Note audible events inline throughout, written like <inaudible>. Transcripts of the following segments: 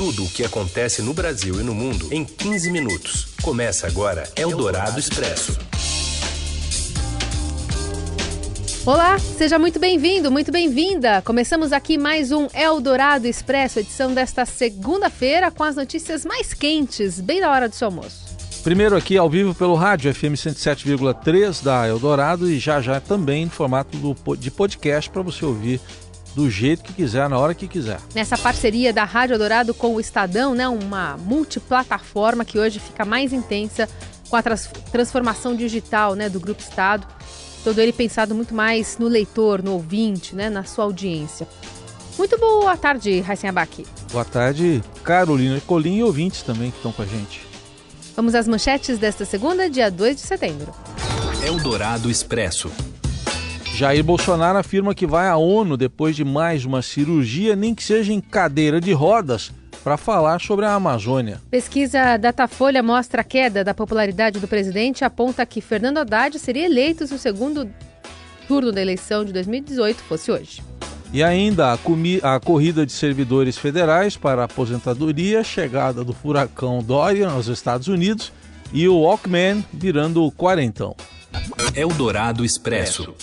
Tudo o que acontece no Brasil e no mundo em 15 minutos. Começa agora Eldorado Expresso. Olá, seja muito bem-vindo, muito bem-vinda. Começamos aqui mais um Eldorado Expresso, edição desta segunda-feira, com as notícias mais quentes, bem na hora do seu almoço. Primeiro aqui ao vivo pelo rádio FM 107,3 da Eldorado e já já também no formato do, de podcast para você ouvir do jeito que quiser, na hora que quiser. Nessa parceria da Rádio Eldorado com o Estadão, né, uma multiplataforma que hoje fica mais intensa com a trans transformação digital né, do Grupo Estado. Todo ele pensado muito mais no leitor, no ouvinte, né, na sua audiência. Muito boa tarde, Raíssen Abac. Boa tarde, Carolina Colim e ouvintes também que estão com a gente. Vamos às manchetes desta segunda, dia 2 de setembro. Eldorado Expresso. Jair Bolsonaro afirma que vai à ONU depois de mais uma cirurgia, nem que seja em cadeira de rodas, para falar sobre a Amazônia. Pesquisa Datafolha mostra a queda da popularidade do presidente e aponta que Fernando Haddad seria eleito se o segundo turno da eleição de 2018 fosse hoje. E ainda a, a, corrida de servidores federais para a aposentadoria, chegada do furacão Dorian aos Estados Unidos e o Walkman virando quarentão. Eldorado Expresso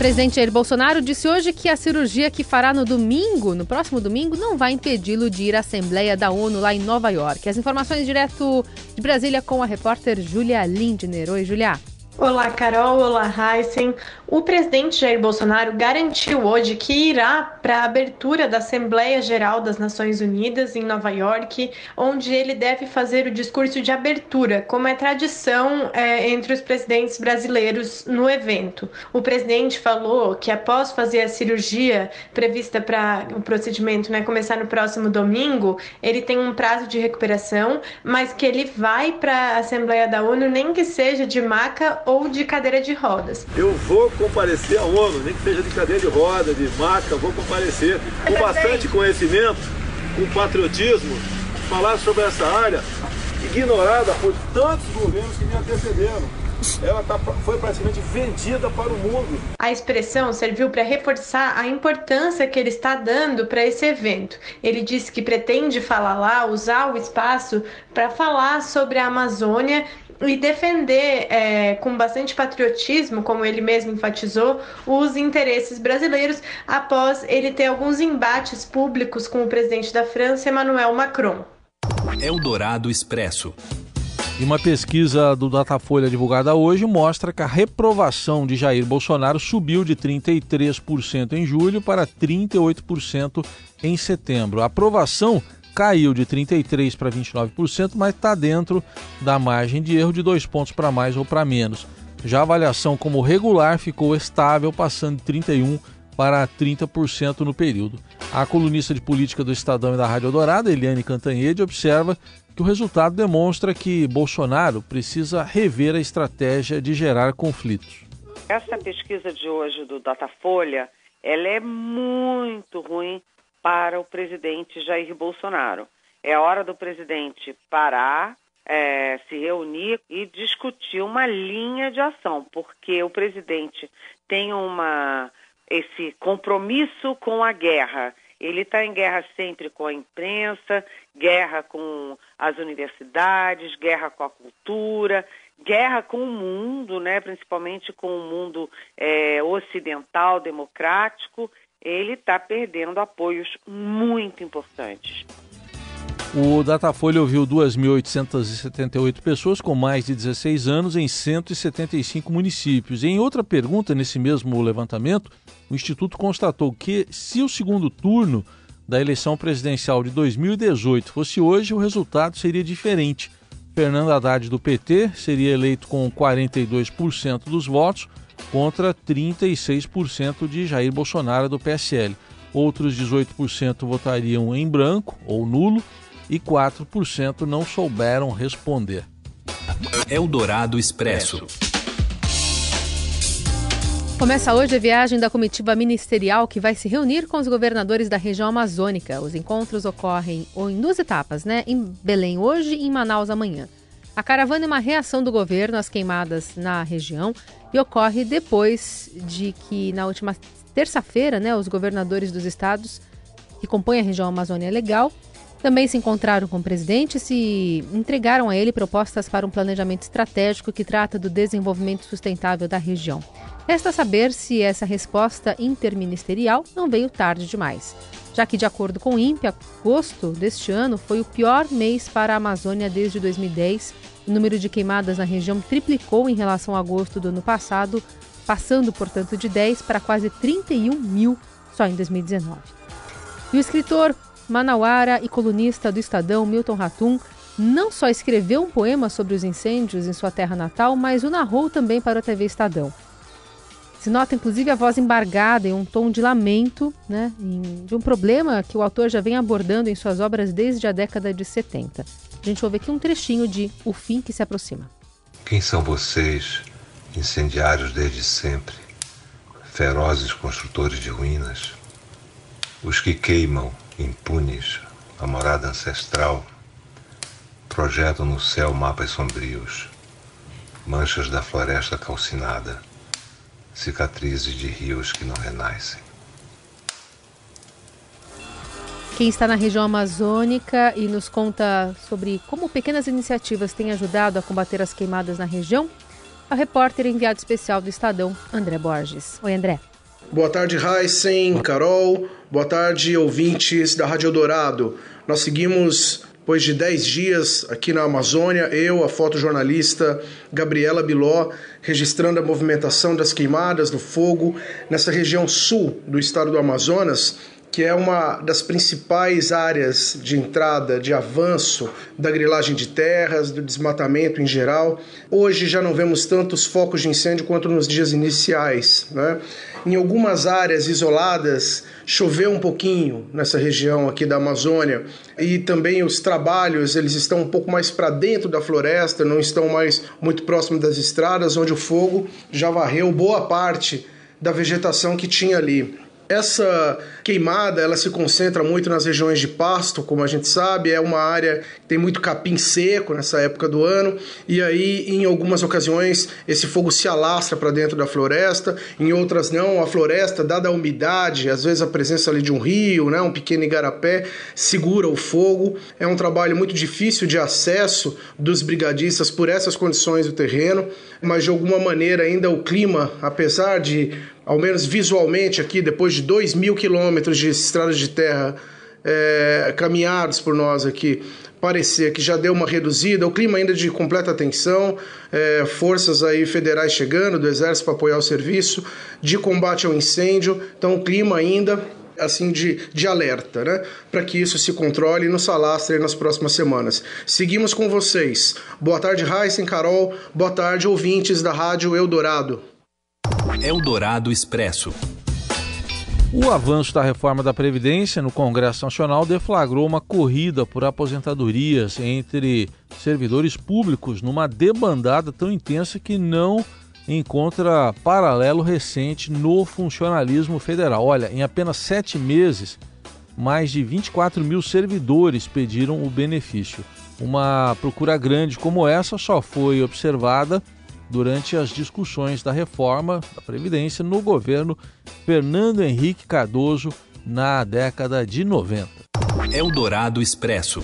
presidente Jair Bolsonaro disse hoje que a cirurgia que fará no domingo, no próximo domingo, não vai impedi-lo de ir à Assembleia da ONU lá em Nova York. As informações direto de Brasília com a repórter Julia Lindner. Oi, Julia. Olá, Carol. Olá, Heisen. O presidente Jair Bolsonaro garantiu hoje que irá para a abertura da Assembleia Geral das Nações Unidas em Nova York, onde ele deve fazer o discurso de abertura, como é tradição é, entre os presidentes brasileiros no evento. O presidente falou que após fazer a cirurgia prevista para o procedimento né, começar no próximo domingo, ele tem um prazo de recuperação, mas que ele vai para a Assembleia da ONU, nem que seja de maca ou de cadeira de rodas. Eu vou comparecer à ONU, nem que seja de cadeira de roda, de maca, vou comparecer com bastante conhecimento, com patriotismo, falar sobre essa área ignorada por tantos governos que me antecederam ela tá, foi praticamente vendida para o mundo. A expressão serviu para reforçar a importância que ele está dando para esse evento. Ele disse que pretende falar lá, usar o espaço para falar sobre a Amazônia e defender é, com bastante patriotismo, como ele mesmo enfatizou, os interesses brasileiros após ele ter alguns embates públicos com o presidente da França, Emmanuel Macron. Eldorado Expresso. E uma pesquisa do Datafolha divulgada hoje mostra que a reprovação de Jair Bolsonaro subiu de 33% em julho para 38% em setembro. A aprovação caiu de 33% para 29%, mas está dentro da margem de erro de dois pontos para mais ou para menos. Já a avaliação como regular ficou estável, passando de 31% para 30% no período. A colunista de política do Estadão e da Rádio Dourada, Eliane Cantanhede, observa que o resultado demonstra que Bolsonaro precisa rever a estratégia de gerar conflitos. Essa pesquisa de hoje do Datafolha, ela é muito ruim para o presidente Jair Bolsonaro. É hora do presidente parar, é, se reunir e discutir uma linha de ação, porque o presidente tem uma esse compromisso com a guerra. Ele está em guerra sempre com a imprensa, guerra com as universidades, guerra com a cultura, guerra com o mundo, né, principalmente com o mundo é, ocidental, democrático, ele está perdendo apoios muito importantes. O Datafolha ouviu 2.878 pessoas com mais de 16 anos em 175 municípios. em outra pergunta, nesse mesmo levantamento, o Instituto constatou que, se o segundo turno da eleição presidencial de 2018 fosse hoje, o resultado seria diferente. Fernando Haddad, do PT, seria eleito com 42% dos votos, contra 36% de Jair Bolsonaro do PSL. Outros 18% votariam em branco ou nulo e 4% não souberam responder. Eldorado Expresso. Começa hoje a viagem da comitiva ministerial que vai se reunir com os governadores da região amazônica. Os encontros ocorrem em duas etapas, né? Em Belém hoje e em Manaus amanhã. A caravana é uma reação do governo às queimadas na região e ocorre depois de que, na última terça-feira, né, os governadores dos estados que compõem a região Amazônia Legal, também se encontraram com o presidente e se entregaram a ele propostas para um planejamento estratégico que trata do desenvolvimento sustentável da região. Resta saber se essa resposta interministerial não veio tarde demais, já que, de acordo com o INPE, agosto deste ano foi o pior mês para a Amazônia desde 2010. O número de queimadas na região triplicou em relação a agosto do ano passado, passando, portanto, de 10 para quase 31 mil só em 2019. E o escritor manauara e colunista do Estadão, Milton Ratum, não só escreveu um poema sobre os incêndios em sua terra natal, mas o narrou também para a TV Estadão. Se nota inclusive a voz embargada em um tom de lamento né, de um problema que o autor já vem abordando em suas obras desde a década de 70. A gente ouve aqui um trechinho de O Fim que se aproxima. Quem são vocês, incendiários desde sempre, ferozes construtores de ruínas? Os que queimam impunes, a morada ancestral, projetam no céu mapas sombrios, manchas da floresta calcinada, cicatrizes de rios que não renascem. Quem está na região amazônica e nos conta sobre como pequenas iniciativas têm ajudado a combater as queimadas na região é o repórter enviado especial do Estadão, André Borges. Oi, André. Boa tarde, Heisen, Carol. Boa tarde, ouvintes da Rádio Dourado. Nós seguimos, depois de 10 dias aqui na Amazônia, eu, a fotojornalista Gabriela Biló, registrando a movimentação das queimadas do fogo nessa região sul do estado do Amazonas, que é uma das principais áreas de entrada, de avanço da grilagem de terras, do desmatamento em geral. Hoje já não vemos tantos focos de incêndio quanto nos dias iniciais. Né? Em algumas áreas isoladas, choveu um pouquinho nessa região aqui da Amazônia e também os trabalhos eles estão um pouco mais para dentro da floresta, não estão mais muito próximo das estradas, onde o fogo já varreu boa parte da vegetação que tinha ali. Essa queimada, ela se concentra muito nas regiões de pasto, como a gente sabe, é uma área que tem muito capim seco nessa época do ano, e aí em algumas ocasiões esse fogo se alastra para dentro da floresta, em outras não, a floresta, dada a umidade, às vezes a presença ali de um rio, né, um pequeno igarapé, segura o fogo. É um trabalho muito difícil de acesso dos brigadistas por essas condições do terreno, mas de alguma maneira ainda o clima, apesar de ao menos visualmente aqui, depois de 2 mil quilômetros de estradas de terra é, caminhados por nós aqui, parecer que já deu uma reduzida, o clima ainda de completa tensão, é, forças aí federais chegando, do exército para apoiar o serviço, de combate ao incêndio, então o clima ainda assim de, de alerta, né? Para que isso se controle e nos nas próximas semanas. Seguimos com vocês. Boa tarde, Heisen, Carol. Boa tarde, ouvintes da Rádio Eldorado. Eldorado Expresso. O avanço da reforma da Previdência no Congresso Nacional deflagrou uma corrida por aposentadorias entre servidores públicos numa debandada tão intensa que não encontra paralelo recente no funcionalismo federal. Olha, em apenas sete meses, mais de 24 mil servidores pediram o benefício. Uma procura grande como essa só foi observada durante as discussões da reforma da Previdência no governo Fernando Henrique Cardoso na década de 90. Eldorado Expresso.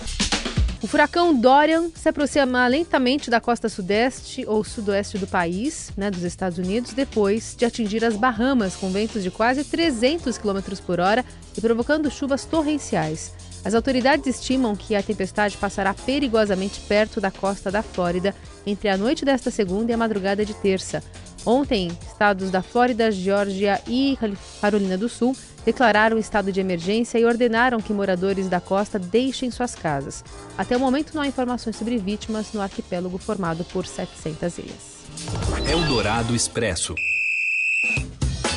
O furacão Dorian se aproxima lentamente da costa sudeste ou sudoeste do país, né, dos Estados Unidos, depois de atingir as Bahamas com ventos de quase 300 km por hora e provocando chuvas torrenciais. As autoridades estimam que a tempestade passará perigosamente perto da costa da Flórida entre a noite desta segunda e a madrugada de terça. Ontem, estados da Flórida, Geórgia e Carolina do Sul declararam estado de emergência e ordenaram que moradores da costa deixem suas casas. Até o momento não há informações sobre vítimas no arquipélago formado por 700 ilhas. Eldorado Expresso.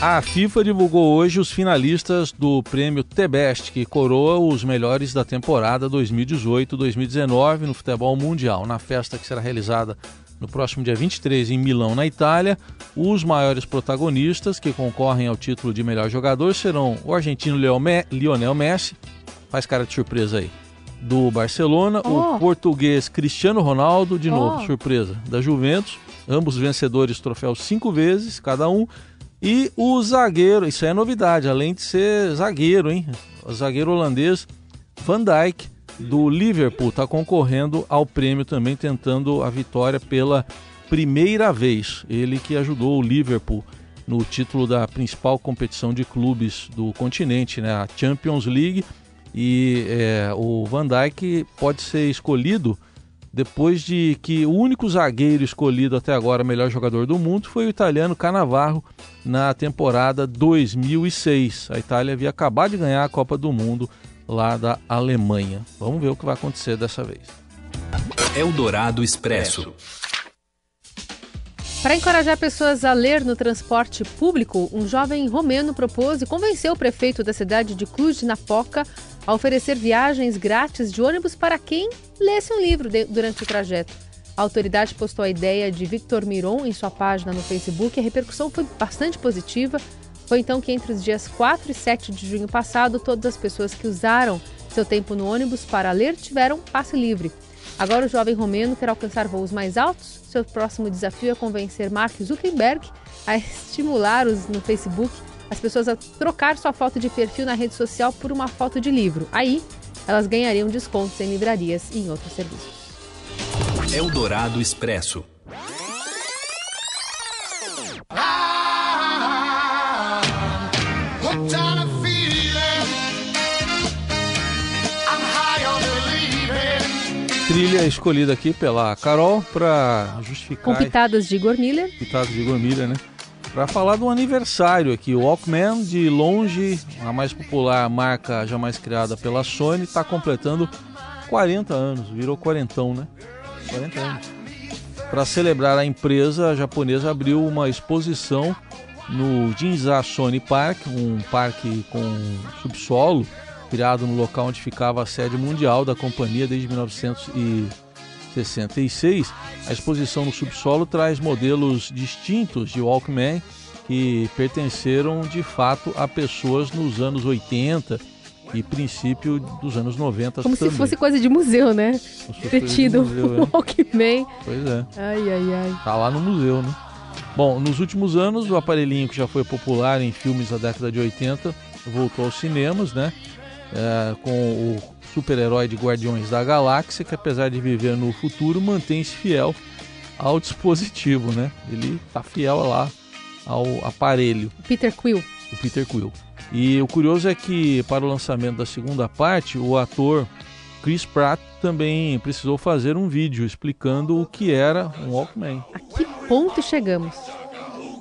A FIFA divulgou hoje os finalistas do prêmio T-Best, que coroa os melhores da temporada 2018-2019 no futebol mundial. Na festa que será realizada no próximo dia 23 em Milão, na Itália, os maiores protagonistas que concorrem ao título de melhor jogador serão o argentino Lionel Messi, faz cara de surpresa aí, do Barcelona, oh. o português Cristiano Ronaldo, de oh. novo, surpresa, da Juventus, ambos vencedores do troféu cinco vezes, cada um, E o zagueiro, isso é novidade, além de ser zagueiro, hein? O zagueiro holandês Van Dijk do Liverpool está concorrendo ao prêmio também, tentando a vitória pela primeira vez. Ele que ajudou o Liverpool no título da principal competição de clubes do continente, né, a Champions League. E é, o Van Dijk pode ser escolhido depois de que o único zagueiro escolhido até agora melhor jogador do mundo foi o italiano Canavarro na temporada 2006. A Itália havia acabado de ganhar a Copa do Mundo lá da Alemanha. Vamos ver o que vai acontecer dessa vez. Eldorado Expresso. Para encorajar pessoas a ler no transporte público, um jovem romeno propôs e convenceu o prefeito da cidade de Cluj-Napoca a oferecer viagens grátis de ônibus para quem lesse um livro de, durante o trajeto. A autoridade postou a ideia de Victor Miron em sua página no Facebook e a repercussão foi bastante positiva. Foi então que entre os dias 4 e 7 de junho passado, todas as pessoas que usaram seu tempo no ônibus para ler tiveram passe livre. Agora o jovem romeno quer alcançar voos mais altos. Seu próximo desafio é convencer Mark Zuckerberg a <laughs> estimular os no Facebook as pessoas a trocar sua foto de perfil na rede social por uma foto de livro. Aí, elas ganhariam descontos em livrarias e em outros serviços. Eldorado Expresso. trilha escolhida aqui pela Carol para justificar. Com pitadas de Igor Miller. Pitadas de Igor Miller, né? Para falar do aniversário aqui, o Walkman, de longe, a mais popular marca jamais criada pela Sony, está completando 40 anos, virou quarentão, né? 40 anos. Para celebrar a empresa, a japonesa abriu uma exposição no Ginza Sony Park, um parque com subsolo criado no local onde ficava a sede mundial da companhia desde 1966. A exposição no subsolo traz modelos distintos de Walkman que pertenceram de fato a pessoas nos anos 80 e princípio dos anos 90 Como também. se fosse coisa de museu, né? Ter tido um Walkman. Pois é. Ai, ai, ai. Tá lá no museu, né? Bom, nos últimos anos, o aparelhinho que já foi popular em filmes da década de 80 voltou aos cinemas, né? É, com o super-herói de Guardiões da Galáxia, que apesar de viver no futuro, mantém-se fiel ao dispositivo, né? Ele tá fiel lá ao aparelho. Peter Quill. O Peter Quill. E o curioso é que para o lançamento da segunda parte, o ator Chris Pratt também precisou fazer um vídeo explicando o que era um Walkman. A que ponto chegamos?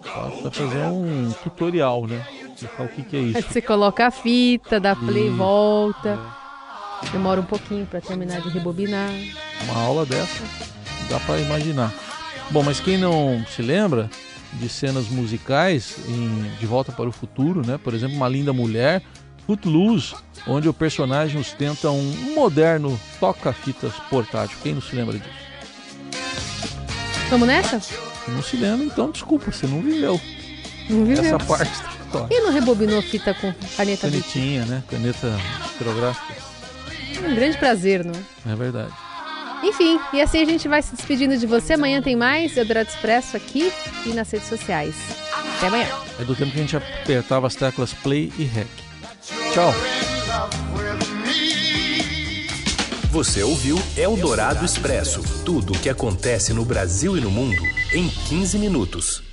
Para fazer um tutorial, né? Explicar o que, que é isso. Você coloca a fita, dá play, e... volta. É. Demora um pouquinho para terminar de rebobinar. Uma aula dessa dá para imaginar. Bom, mas quem não se lembra de cenas musicais em De Volta para o Futuro, né? Por exemplo, Uma Linda Mulher, Footloose, onde o personagem ostenta um moderno toca-fitas portátil. Quem não se lembra disso? Vamos nessa? Não se lembra, então desculpa, você não viveu. Não viveu. Essa parte e não rebobinou fita com caneta Canetinha, né? Caneta esferográfica. Um grande prazer, não é? É verdade. Enfim, e assim a gente vai se despedindo de você. Amanhã tem mais Eldorado Expresso aqui e nas redes sociais. Até amanhã. É do tempo que a gente apertava as teclas play e rec. Tchau. Você ouviu Eldorado Expresso tudo o que acontece no Brasil e no mundo em 15 minutos.